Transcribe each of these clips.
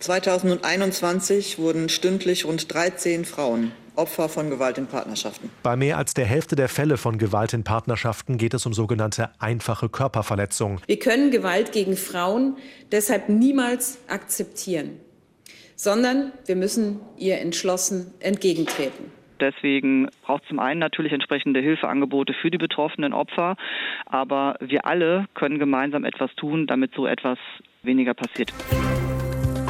2021 wurden stündlich rund 13 Frauen Opfer von Gewalt in Partnerschaften. Bei mehr als der Hälfte der Fälle von Gewalt in Partnerschaften geht es um sogenannte einfache Körperverletzungen. Wir können Gewalt gegen Frauen deshalb niemals akzeptieren, sondern wir müssen ihr entschlossen entgegentreten. Deswegen braucht es zum einen natürlich entsprechende Hilfeangebote für die betroffenen Opfer, aber wir alle können gemeinsam etwas tun, damit so etwas weniger passiert.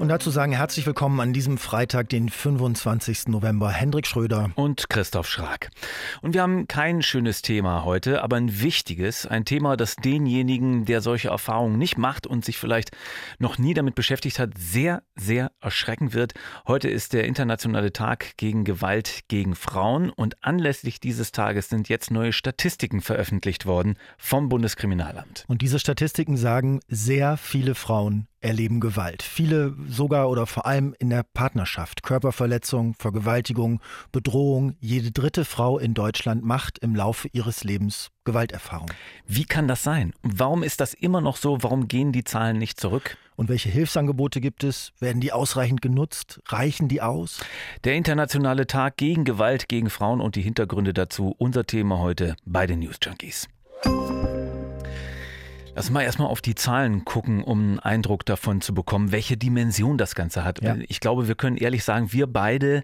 Und dazu sagen herzlich willkommen an diesem Freitag, den 25. November. Hendrik Schröder und Christoph Schrag. Und wir haben kein schönes Thema heute, aber ein wichtiges. Ein Thema, das denjenigen, der solche Erfahrungen nicht macht und sich vielleicht noch nie damit beschäftigt hat, sehr, sehr erschrecken wird. Heute ist der internationale Tag gegen Gewalt gegen Frauen und anlässlich dieses Tages sind jetzt neue Statistiken veröffentlicht worden vom Bundeskriminalamt. Und diese Statistiken sagen, sehr viele Frauen erleben Gewalt. Viele sogar oder vor allem in der Partnerschaft. Körperverletzung, Vergewaltigung, Bedrohung. Jede dritte Frau in Deutschland macht im Laufe ihres Lebens Gewalterfahrung. Wie kann das sein? Warum ist das immer noch so? Warum gehen die Zahlen nicht zurück? Und welche Hilfsangebote gibt es? Werden die ausreichend genutzt? Reichen die aus? Der internationale Tag gegen Gewalt gegen Frauen und die Hintergründe dazu. Unser Thema heute bei den News Junkies. Lass mal erstmal auf die Zahlen gucken, um einen Eindruck davon zu bekommen, welche Dimension das Ganze hat. Ja. Ich glaube, wir können ehrlich sagen, wir beide,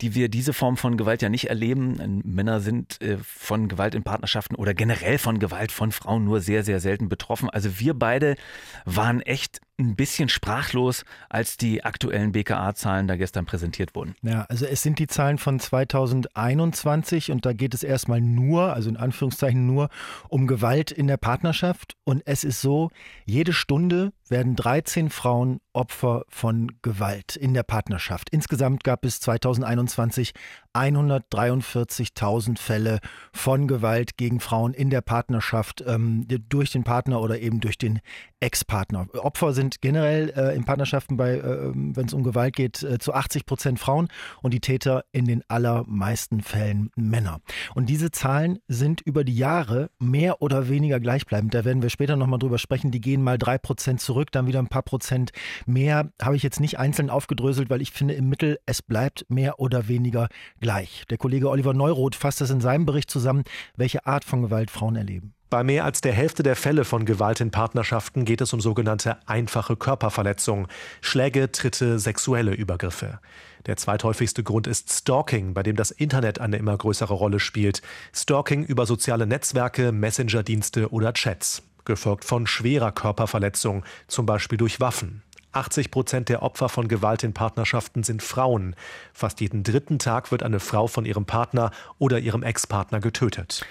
die wir diese Form von Gewalt ja nicht erleben, Männer sind äh, von Gewalt in Partnerschaften oder generell von Gewalt von Frauen nur sehr, sehr selten betroffen. Also wir beide waren echt ein bisschen sprachlos, als die aktuellen BKA-Zahlen da gestern präsentiert wurden. Ja, also es sind die Zahlen von 2021 und da geht es erstmal nur, also in Anführungszeichen nur, um Gewalt in der Partnerschaft. Und es ist so, jede Stunde werden 13 Frauen Opfer von Gewalt in der Partnerschaft. Insgesamt gab es 2021 143.000 Fälle von Gewalt gegen Frauen in der Partnerschaft ähm, durch den Partner oder eben durch den Ex-Partner. Opfer sind generell äh, in Partnerschaften bei, äh, wenn es um Gewalt geht, äh, zu 80 Prozent Frauen und die Täter in den allermeisten Fällen Männer. Und diese Zahlen sind über die Jahre mehr oder weniger gleichbleibend. Da werden wir später nochmal drüber sprechen. Die gehen mal drei Prozent zurück, dann wieder ein paar Prozent mehr. Habe ich jetzt nicht einzeln aufgedröselt, weil ich finde im Mittel, es bleibt mehr oder weniger gleich. Der Kollege Oliver Neuroth fasst das in seinem Bericht zusammen, welche Art von Gewalt Frauen erleben. Bei mehr als der Hälfte der Fälle von Gewalt in Partnerschaften geht es um sogenannte einfache Körperverletzungen, Schläge, Tritte, sexuelle Übergriffe. Der zweithäufigste Grund ist Stalking, bei dem das Internet eine immer größere Rolle spielt. Stalking über soziale Netzwerke, Messenger-Dienste oder Chats, gefolgt von schwerer Körperverletzung, zum Beispiel durch Waffen. 80 Prozent der Opfer von Gewalt in Partnerschaften sind Frauen. Fast jeden dritten Tag wird eine Frau von ihrem Partner oder ihrem Ex-Partner getötet.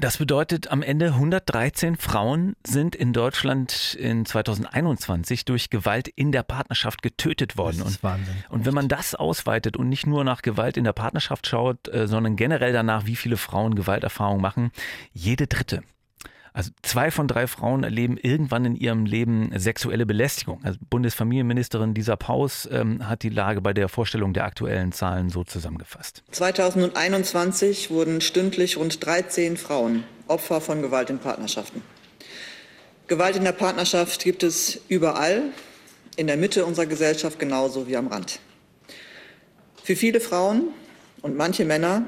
Das bedeutet, am Ende 113 Frauen sind in Deutschland in 2021 durch Gewalt in der Partnerschaft getötet worden. Das ist Wahnsinn. Und, und wenn man das ausweitet und nicht nur nach Gewalt in der Partnerschaft schaut, äh, sondern generell danach, wie viele Frauen Gewalterfahrung machen, jede dritte. Also zwei von drei Frauen erleben irgendwann in ihrem Leben sexuelle Belästigung. Also Bundesfamilienministerin Lisa Paus ähm, hat die Lage bei der Vorstellung der aktuellen Zahlen so zusammengefasst. 2021 wurden stündlich rund 13 Frauen Opfer von Gewalt in Partnerschaften. Gewalt in der Partnerschaft gibt es überall, in der Mitte unserer Gesellschaft genauso wie am Rand. Für viele Frauen und manche Männer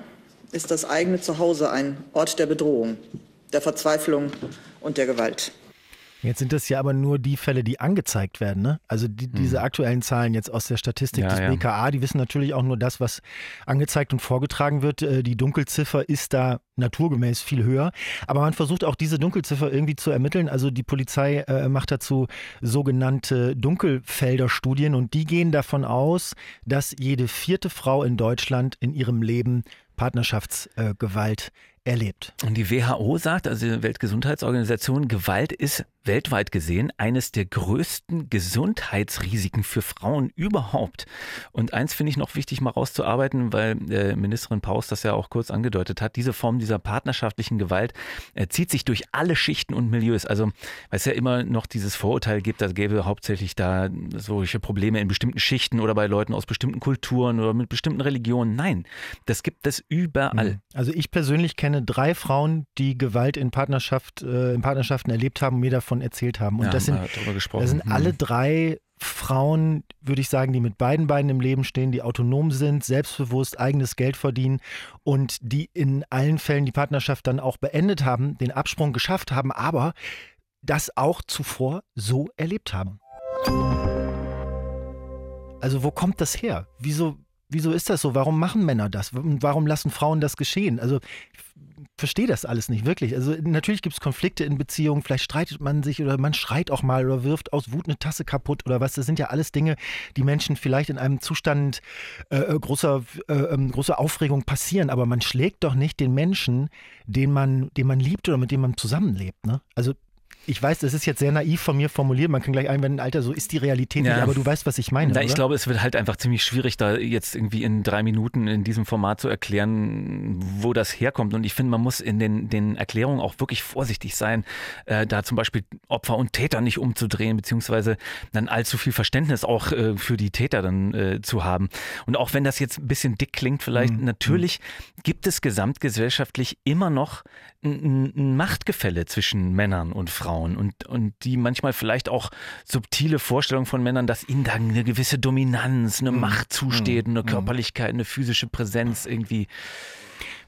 ist das eigene Zuhause ein Ort der Bedrohung der Verzweiflung und der Gewalt. Jetzt sind das ja aber nur die Fälle, die angezeigt werden. Ne? Also die, hm. diese aktuellen Zahlen jetzt aus der Statistik ja, des BKA, die wissen natürlich auch nur das, was angezeigt und vorgetragen wird. Äh, die Dunkelziffer ist da naturgemäß viel höher. Aber man versucht auch diese Dunkelziffer irgendwie zu ermitteln. Also die Polizei äh, macht dazu sogenannte Dunkelfelder-Studien und die gehen davon aus, dass jede vierte Frau in Deutschland in ihrem Leben Partnerschaftsgewalt äh, erlebt. Und die WHO sagt, also die Weltgesundheitsorganisation, Gewalt ist weltweit gesehen eines der größten Gesundheitsrisiken für Frauen überhaupt. Und eins finde ich noch wichtig mal rauszuarbeiten, weil äh, Ministerin Paus das ja auch kurz angedeutet hat. Diese Form dieser partnerschaftlichen Gewalt äh, zieht sich durch alle Schichten und Milieus. Also, weil es ja immer noch dieses Vorurteil gibt, da gäbe hauptsächlich da solche Probleme in bestimmten Schichten oder bei Leuten aus bestimmten Kulturen oder mit bestimmten Religionen. Nein, das gibt es überall. Mhm. Also ich persönlich kenne drei Frauen, die Gewalt in Partnerschaft, äh, in Partnerschaften erlebt haben, mir davon erzählt haben. Und ja, das sind, das sind mhm. alle drei Frauen, würde ich sagen, die mit beiden Beinen im Leben stehen, die autonom sind, selbstbewusst eigenes Geld verdienen und die in allen Fällen die Partnerschaft dann auch beendet haben, den Absprung geschafft haben, aber das auch zuvor so erlebt haben. Also wo kommt das her? Wieso, wieso ist das so? Warum machen Männer das? Warum lassen Frauen das geschehen? Also ich verstehe das alles nicht wirklich. Also natürlich gibt es Konflikte in Beziehungen, vielleicht streitet man sich oder man schreit auch mal oder wirft aus Wut eine Tasse kaputt oder was. Das sind ja alles Dinge, die Menschen vielleicht in einem Zustand äh, äh großer, äh, ähm, großer Aufregung passieren. Aber man schlägt doch nicht den Menschen, den man, den man liebt oder mit dem man zusammenlebt. Ne? Also ich weiß, das ist jetzt sehr naiv von mir formuliert. Man kann gleich einwenden, Alter, so ist die Realität ja. nicht, aber du weißt, was ich meine. Na, ich glaube, es wird halt einfach ziemlich schwierig, da jetzt irgendwie in drei Minuten in diesem Format zu erklären, wo das herkommt. Und ich finde, man muss in den, den Erklärungen auch wirklich vorsichtig sein, äh, da zum Beispiel Opfer und Täter nicht umzudrehen, beziehungsweise dann allzu viel Verständnis auch äh, für die Täter dann äh, zu haben. Und auch wenn das jetzt ein bisschen dick klingt, vielleicht, mhm. natürlich gibt es gesamtgesellschaftlich immer noch ein, ein Machtgefälle zwischen Männern und Frauen. Frauen und, und die manchmal vielleicht auch subtile Vorstellungen von Männern, dass ihnen da eine gewisse Dominanz, eine mhm. Macht zusteht, eine mhm. Körperlichkeit, eine physische Präsenz irgendwie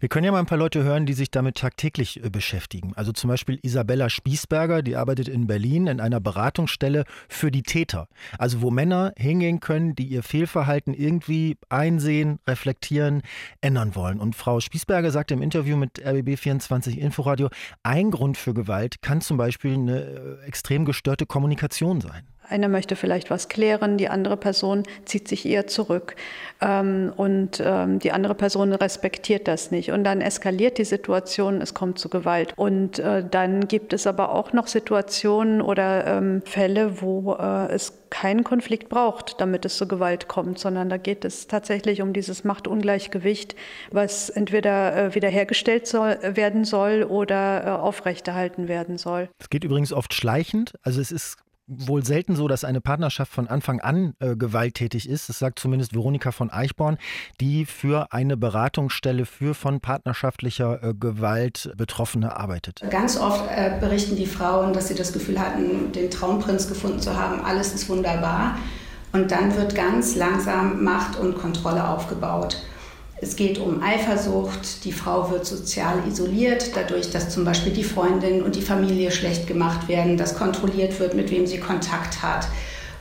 wir können ja mal ein paar Leute hören, die sich damit tagtäglich äh, beschäftigen. Also zum Beispiel Isabella Spießberger, die arbeitet in Berlin in einer Beratungsstelle für die Täter. Also wo Männer hingehen können, die ihr Fehlverhalten irgendwie einsehen, reflektieren, ändern wollen. Und Frau Spießberger sagte im Interview mit RBB24 Inforadio, ein Grund für Gewalt kann zum Beispiel eine äh, extrem gestörte Kommunikation sein. Einer möchte vielleicht was klären, die andere Person zieht sich eher zurück ähm, und ähm, die andere Person respektiert das nicht. Und dann eskaliert die Situation, es kommt zu Gewalt. Und äh, dann gibt es aber auch noch Situationen oder ähm, Fälle, wo äh, es keinen Konflikt braucht, damit es zu Gewalt kommt, sondern da geht es tatsächlich um dieses Machtungleichgewicht, was entweder äh, wiederhergestellt soll, werden soll oder äh, aufrechterhalten werden soll. Es geht übrigens oft schleichend, also es ist wohl selten so, dass eine Partnerschaft von Anfang an äh, gewalttätig ist. Das sagt zumindest Veronika von Eichborn, die für eine Beratungsstelle für von partnerschaftlicher äh, Gewalt Betroffene arbeitet. Ganz oft äh, berichten die Frauen, dass sie das Gefühl hatten, den Traumprinz gefunden zu haben. Alles ist wunderbar. Und dann wird ganz langsam Macht und Kontrolle aufgebaut. Es geht um Eifersucht, die Frau wird sozial isoliert, dadurch, dass zum Beispiel die Freundin und die Familie schlecht gemacht werden, dass kontrolliert wird, mit wem sie Kontakt hat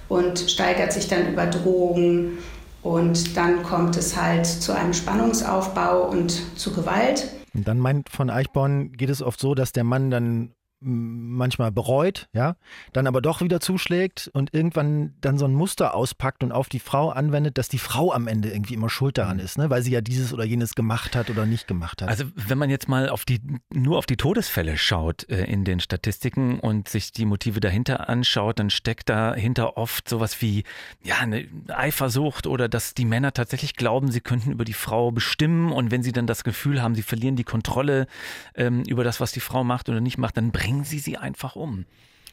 und steigert sich dann über Drogen und dann kommt es halt zu einem Spannungsaufbau und zu Gewalt. Und dann meint von Eichborn, geht es oft so, dass der Mann dann manchmal bereut, ja, dann aber doch wieder zuschlägt und irgendwann dann so ein Muster auspackt und auf die Frau anwendet, dass die Frau am Ende irgendwie immer schuld daran ist, ne? weil sie ja dieses oder jenes gemacht hat oder nicht gemacht hat. Also wenn man jetzt mal auf die nur auf die Todesfälle schaut äh, in den Statistiken und sich die Motive dahinter anschaut, dann steckt dahinter oft sowas wie ja eine Eifersucht oder dass die Männer tatsächlich glauben, sie könnten über die Frau bestimmen und wenn sie dann das Gefühl haben, sie verlieren die Kontrolle ähm, über das, was die Frau macht oder nicht macht, dann bringen bringen Sie sie einfach um.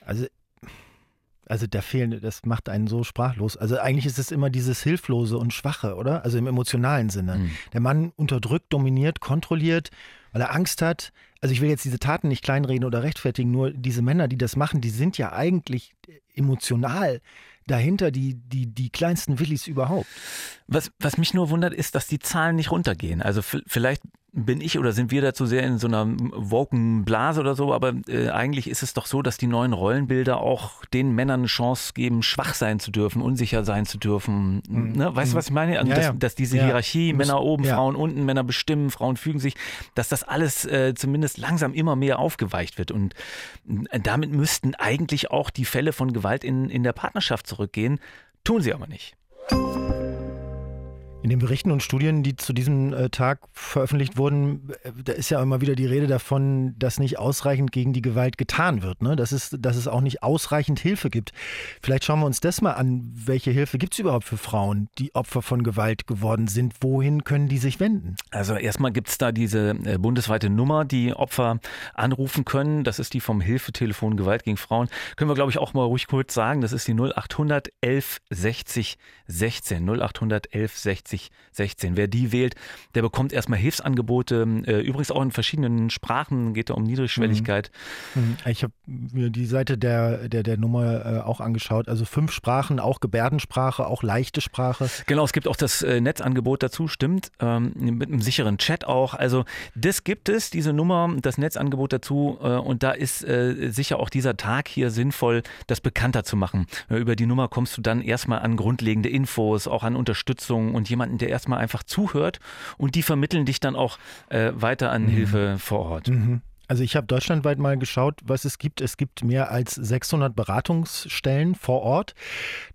Also also da fehlen, das macht einen so sprachlos. Also eigentlich ist es immer dieses Hilflose und Schwache, oder? Also im emotionalen Sinne. Mhm. Der Mann unterdrückt, dominiert, kontrolliert, weil er Angst hat. Also ich will jetzt diese Taten nicht kleinreden oder rechtfertigen, nur diese Männer, die das machen, die sind ja eigentlich emotional dahinter die, die, die kleinsten Willis überhaupt. Was, was mich nur wundert, ist, dass die Zahlen nicht runtergehen. Also vielleicht bin ich oder sind wir dazu sehr in so einer woken Blase oder so, aber äh, eigentlich ist es doch so, dass die neuen Rollenbilder auch den Männern eine Chance geben, schwach sein zu dürfen, unsicher sein zu dürfen. Mhm. Ne? Weißt du, was ich meine? Also, ja, dass, ja. dass, diese ja. Hierarchie, Männer oben, Frauen unten, Männer bestimmen, Frauen fügen sich, dass das alles äh, zumindest langsam immer mehr aufgeweicht wird. Und äh, damit müssten eigentlich auch die Fälle von Gewalt in, in der Partnerschaft zurückgehen, tun sie aber nicht. In den Berichten und Studien, die zu diesem äh, Tag veröffentlicht wurden, äh, da ist ja immer wieder die Rede davon, dass nicht ausreichend gegen die Gewalt getan wird, ne? dass, es, dass es auch nicht ausreichend Hilfe gibt. Vielleicht schauen wir uns das mal an. Welche Hilfe gibt es überhaupt für Frauen, die Opfer von Gewalt geworden sind? Wohin können die sich wenden? Also erstmal gibt es da diese äh, bundesweite Nummer, die Opfer anrufen können. Das ist die vom Hilfetelefon Gewalt gegen Frauen. Können wir, glaube ich, auch mal ruhig kurz sagen. Das ist die 0800 11 60 16. 0800 11 60 60 16. Wer die wählt, der bekommt erstmal Hilfsangebote, äh, übrigens auch in verschiedenen Sprachen, geht da um Niedrigschwelligkeit. Mhm. mhm. Ich habe mir die Seite der, der, der Nummer äh, auch angeschaut, also fünf Sprachen, auch Gebärdensprache, auch leichte Sprache. Genau, es gibt auch das äh, Netzangebot dazu, stimmt, ähm, mit einem sicheren Chat auch. Also das gibt es, diese Nummer, das Netzangebot dazu und da ist sicher auch dieser Tag hier sinnvoll, das bekannter zu machen. Über die Nummer kommst du dann erstmal an grundlegende Infos, auch an Unterstützung und jemanden, der erstmal einfach zuhört und die vermitteln dich dann auch äh, weiter an mhm. Hilfe vor Ort. Mhm. Also ich habe deutschlandweit mal geschaut, was es gibt. Es gibt mehr als 600 Beratungsstellen vor Ort.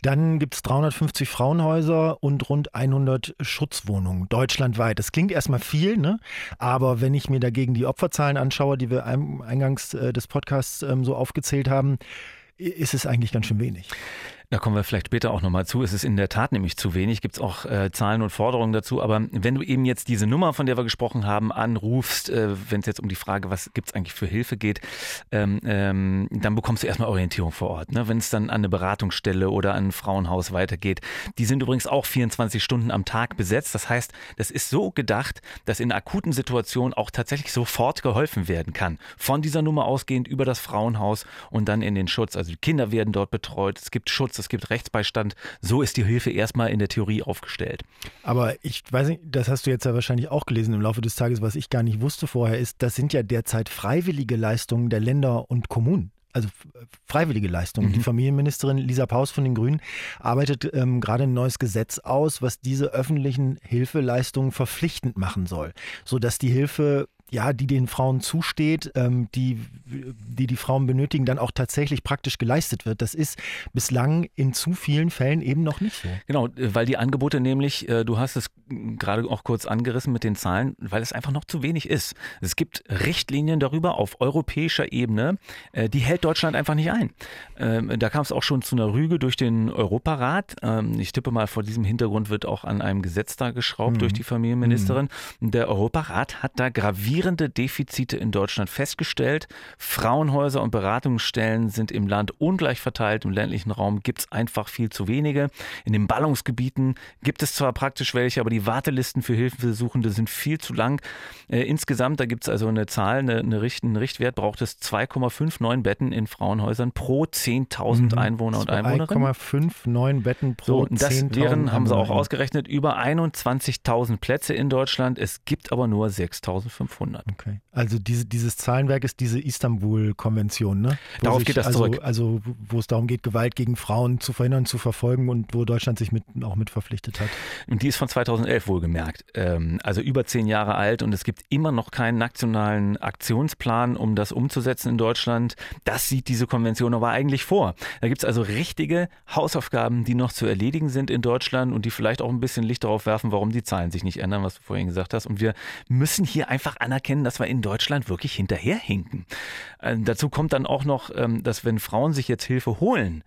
Dann gibt es 350 Frauenhäuser und rund 100 Schutzwohnungen deutschlandweit. Das klingt erstmal viel, ne? aber wenn ich mir dagegen die Opferzahlen anschaue, die wir eingangs äh, des Podcasts ähm, so aufgezählt haben, ist es eigentlich ganz schön wenig. Da kommen wir vielleicht später auch nochmal zu. Es ist in der Tat nämlich zu wenig. Gibt es auch äh, Zahlen und Forderungen dazu. Aber wenn du eben jetzt diese Nummer, von der wir gesprochen haben, anrufst, äh, wenn es jetzt um die Frage, was gibt es eigentlich für Hilfe geht, ähm, ähm, dann bekommst du erstmal Orientierung vor Ort. Ne? Wenn es dann an eine Beratungsstelle oder an ein Frauenhaus weitergeht. Die sind übrigens auch 24 Stunden am Tag besetzt. Das heißt, das ist so gedacht, dass in akuten Situationen auch tatsächlich sofort geholfen werden kann. Von dieser Nummer ausgehend über das Frauenhaus und dann in den Schutz. Also die Kinder werden dort betreut. Es gibt Schutz es gibt Rechtsbeistand. So ist die Hilfe erstmal in der Theorie aufgestellt. Aber ich weiß nicht, das hast du jetzt ja wahrscheinlich auch gelesen im Laufe des Tages, was ich gar nicht wusste vorher, ist, das sind ja derzeit freiwillige Leistungen der Länder und Kommunen also freiwillige Leistungen. Mhm. Die Familienministerin Lisa Paus von den Grünen arbeitet ähm, gerade ein neues Gesetz aus, was diese öffentlichen Hilfeleistungen verpflichtend machen soll, sodass die Hilfe ja, die den Frauen zusteht, ähm, die, die die Frauen benötigen, dann auch tatsächlich praktisch geleistet wird. Das ist bislang in zu vielen Fällen eben noch nicht so. Genau, weil die Angebote nämlich, äh, du hast es gerade auch kurz angerissen mit den Zahlen, weil es einfach noch zu wenig ist. Es gibt Richtlinien darüber auf europäischer Ebene, äh, die hält Deutschland einfach nicht ein. Ähm, da kam es auch schon zu einer Rüge durch den Europarat. Ähm, ich tippe mal, vor diesem Hintergrund wird auch an einem Gesetz da geschraubt mhm. durch die Familienministerin. Mhm. Der Europarat hat da gravierend gravierende Defizite in Deutschland festgestellt. Frauenhäuser und Beratungsstellen sind im Land ungleich verteilt. Im ländlichen Raum gibt es einfach viel zu wenige. In den Ballungsgebieten gibt es zwar praktisch welche, aber die Wartelisten für Hilfesuchende sind viel zu lang. Äh, insgesamt, da gibt es also eine Zahl, eine, eine Richt, einen Richtwert, braucht es 2,59 Betten in Frauenhäusern pro 10.000 mhm. Einwohner und Einwohnerinnen. 2,59 Betten pro so, das wären, haben sie auch ausgerechnet, über 21.000 Plätze in Deutschland. Es gibt aber nur 6.500. Jahrhundert. Okay. Also diese, dieses Zahlenwerk ist diese Istanbul-Konvention, ne? Wo Darauf geht das also, zurück. Also wo es darum geht, Gewalt gegen Frauen zu verhindern, zu verfolgen und wo Deutschland sich mit, auch mit verpflichtet hat. Und die ist von 2011 wohlgemerkt. Ähm, also über zehn Jahre alt und es gibt immer noch keinen nationalen Aktionsplan, um das umzusetzen in Deutschland. Das sieht diese Konvention aber eigentlich vor. Da gibt es also richtige Hausaufgaben, die noch zu erledigen sind in Deutschland und die vielleicht auch ein bisschen Licht darauf werfen, warum die Zahlen sich nicht ändern, was du vorhin gesagt hast. Und wir müssen hier einfach anerkennen, anerkennen, dass wir in Deutschland wirklich hinterherhinken. Äh, dazu kommt dann auch noch, ähm, dass wenn Frauen sich jetzt Hilfe holen,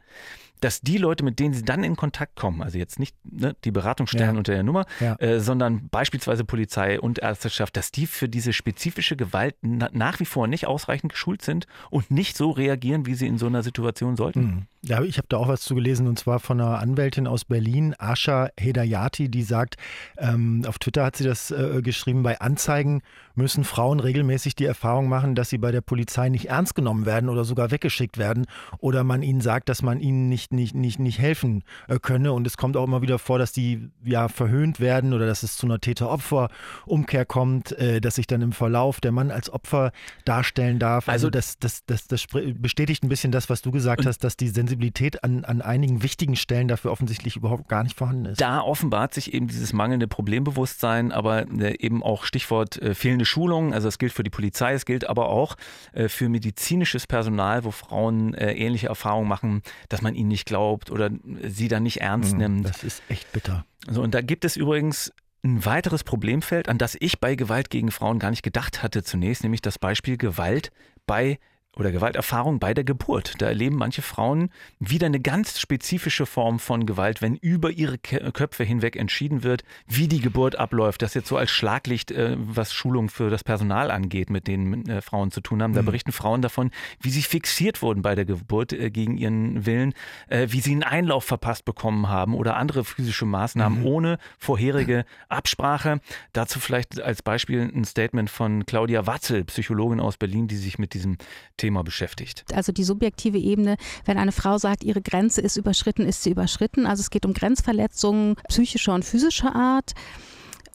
dass die Leute, mit denen sie dann in Kontakt kommen, also jetzt nicht ne, die Beratungsstellen ja. unter der Nummer, ja. äh, sondern beispielsweise Polizei und Ärzteschaft, dass die für diese spezifische Gewalt na nach wie vor nicht ausreichend geschult sind und nicht so reagieren, wie sie in so einer Situation sollten. Mhm. Ja, ich habe da auch was zu gelesen und zwar von einer Anwältin aus Berlin, Asha Hedayati, die sagt, ähm, auf Twitter hat sie das äh, geschrieben, bei Anzeigen müssen Frauen regelmäßig die Erfahrung machen, dass sie bei der Polizei nicht ernst genommen werden oder sogar weggeschickt werden oder man ihnen sagt, dass man ihnen nicht, nicht, nicht, nicht helfen äh, könne. Und es kommt auch immer wieder vor, dass die ja verhöhnt werden oder dass es zu einer Täter-Opfer-Umkehr kommt, äh, dass sich dann im Verlauf der Mann als Opfer darstellen darf. Also, also das, das, das, das bestätigt ein bisschen das, was du gesagt hast, dass die Sensibilität an, an einigen wichtigen Stellen dafür offensichtlich überhaupt gar nicht vorhanden ist. Da offenbart sich eben dieses mangelnde Problembewusstsein, aber äh, eben auch Stichwort äh, fehlende Schulung. Also es gilt für die Polizei, es gilt aber auch äh, für medizinisches Personal, wo Frauen ähnliche Erfahrungen machen, dass man ihnen nicht glaubt oder sie dann nicht ernst mhm, nimmt. Das ist echt bitter. So, und da gibt es übrigens ein weiteres Problemfeld, an das ich bei Gewalt gegen Frauen gar nicht gedacht hatte zunächst, nämlich das Beispiel Gewalt bei oder Gewalterfahrung bei der Geburt. Da erleben manche Frauen wieder eine ganz spezifische Form von Gewalt, wenn über ihre Köpfe hinweg entschieden wird, wie die Geburt abläuft. Das jetzt so als Schlaglicht, äh, was Schulung für das Personal angeht, mit denen äh, Frauen zu tun haben. Da mhm. berichten Frauen davon, wie sie fixiert wurden bei der Geburt äh, gegen ihren Willen, wie sie einen Einlauf verpasst bekommen haben oder andere physische Maßnahmen mhm. ohne vorherige Absprache. Dazu vielleicht als Beispiel ein Statement von Claudia Watzel, Psychologin aus Berlin, die sich mit diesem Thema beschäftigt. Also die subjektive Ebene, wenn eine Frau sagt, ihre Grenze ist überschritten, ist sie überschritten. Also es geht um Grenzverletzungen psychischer und physischer Art.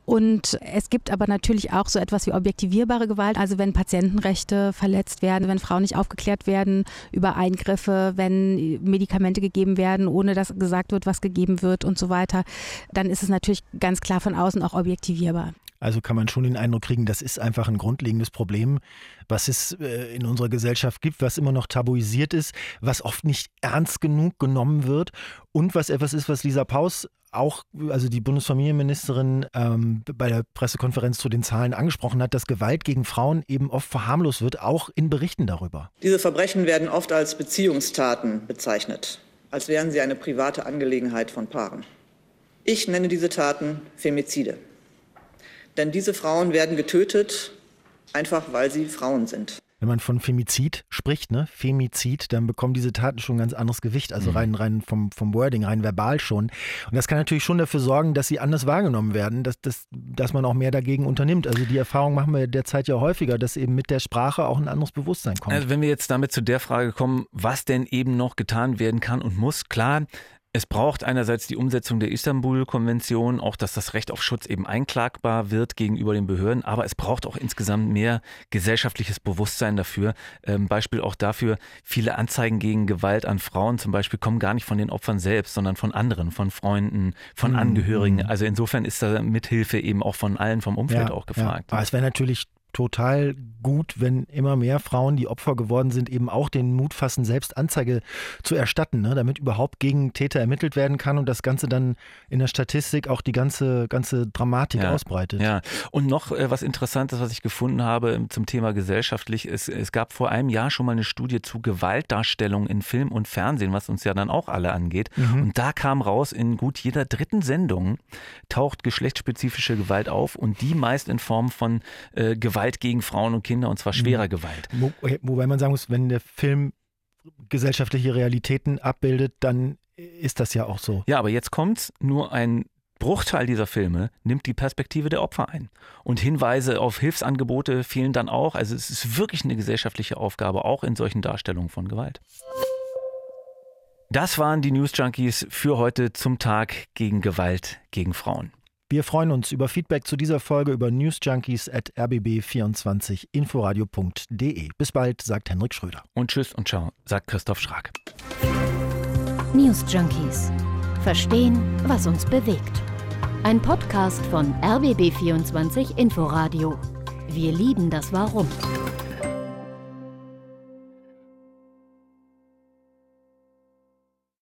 Und es gibt aber natürlich auch so etwas wie objektivierbare Gewalt, also wenn Patientenrechte verletzt werden, wenn Frauen nicht aufgeklärt werden über Eingriffe, wenn Medikamente gegeben werden, ohne dass gesagt wird, was gegeben wird und so weiter, dann ist es natürlich ganz klar von außen auch objektivierbar. Also kann man schon den Eindruck kriegen, das ist einfach ein grundlegendes Problem, was es äh, in unserer Gesellschaft gibt, was immer noch tabuisiert ist, was oft nicht ernst genug genommen wird und was etwas ist, was Lisa Paus auch, also die Bundesfamilienministerin ähm, bei der Pressekonferenz zu den Zahlen angesprochen hat, dass Gewalt gegen Frauen eben oft verharmlost wird, auch in Berichten darüber. Diese Verbrechen werden oft als Beziehungstaten bezeichnet, als wären sie eine private Angelegenheit von Paaren. Ich nenne diese Taten Femizide. Denn diese Frauen werden getötet, einfach weil sie Frauen sind. Wenn man von Femizid spricht, ne, Femizid, dann bekommen diese Taten schon ein ganz anderes Gewicht, also mhm. rein, rein vom, vom Wording, rein verbal schon. Und das kann natürlich schon dafür sorgen, dass sie anders wahrgenommen werden, dass, dass, dass man auch mehr dagegen unternimmt. Also die Erfahrung machen wir derzeit ja häufiger, dass eben mit der Sprache auch ein anderes Bewusstsein kommt. Also wenn wir jetzt damit zu der Frage kommen, was denn eben noch getan werden kann und muss, klar, es braucht einerseits die Umsetzung der Istanbul-Konvention, auch dass das Recht auf Schutz eben einklagbar wird gegenüber den Behörden, aber es braucht auch insgesamt mehr gesellschaftliches Bewusstsein dafür. Ähm, Beispiel auch dafür, viele Anzeigen gegen Gewalt an Frauen zum Beispiel kommen gar nicht von den Opfern selbst, sondern von anderen, von Freunden, von mhm. Angehörigen. Mhm. Also insofern ist da Mithilfe eben auch von allen vom Umfeld ja, auch gefragt. Ja. Aber es wäre natürlich total gut, wenn immer mehr Frauen, die Opfer geworden sind, eben auch den Mut fassen, selbst Anzeige zu erstatten, ne, damit überhaupt gegen Täter ermittelt werden kann und das Ganze dann in der Statistik auch die ganze, ganze Dramatik ja, ausbreitet. Ja, und noch äh, was Interessantes, was ich gefunden habe zum Thema gesellschaftlich, es, es gab vor einem Jahr schon mal eine Studie zu Gewaltdarstellung in Film und Fernsehen, was uns ja dann auch alle angeht. Mhm. Und da kam raus, in gut jeder dritten Sendung taucht geschlechtsspezifische Gewalt auf und die meist in Form von äh, Gewalt Gewalt gegen Frauen und Kinder und zwar schwerer mhm. Gewalt. Wo, wobei man sagen muss, wenn der Film gesellschaftliche Realitäten abbildet, dann ist das ja auch so. Ja, aber jetzt kommt's, nur ein Bruchteil dieser Filme nimmt die Perspektive der Opfer ein. Und Hinweise auf Hilfsangebote fehlen dann auch. Also es ist wirklich eine gesellschaftliche Aufgabe, auch in solchen Darstellungen von Gewalt. Das waren die News Junkies für heute zum Tag gegen Gewalt gegen Frauen. Wir freuen uns über Feedback zu dieser Folge über newsjunkies at rbb24inforadio.de. Bis bald, sagt Henrik Schröder. Und tschüss und ciao, sagt Christoph Schrag. News Junkies. Verstehen, was uns bewegt. Ein Podcast von RBB24 Inforadio. Wir lieben das Warum.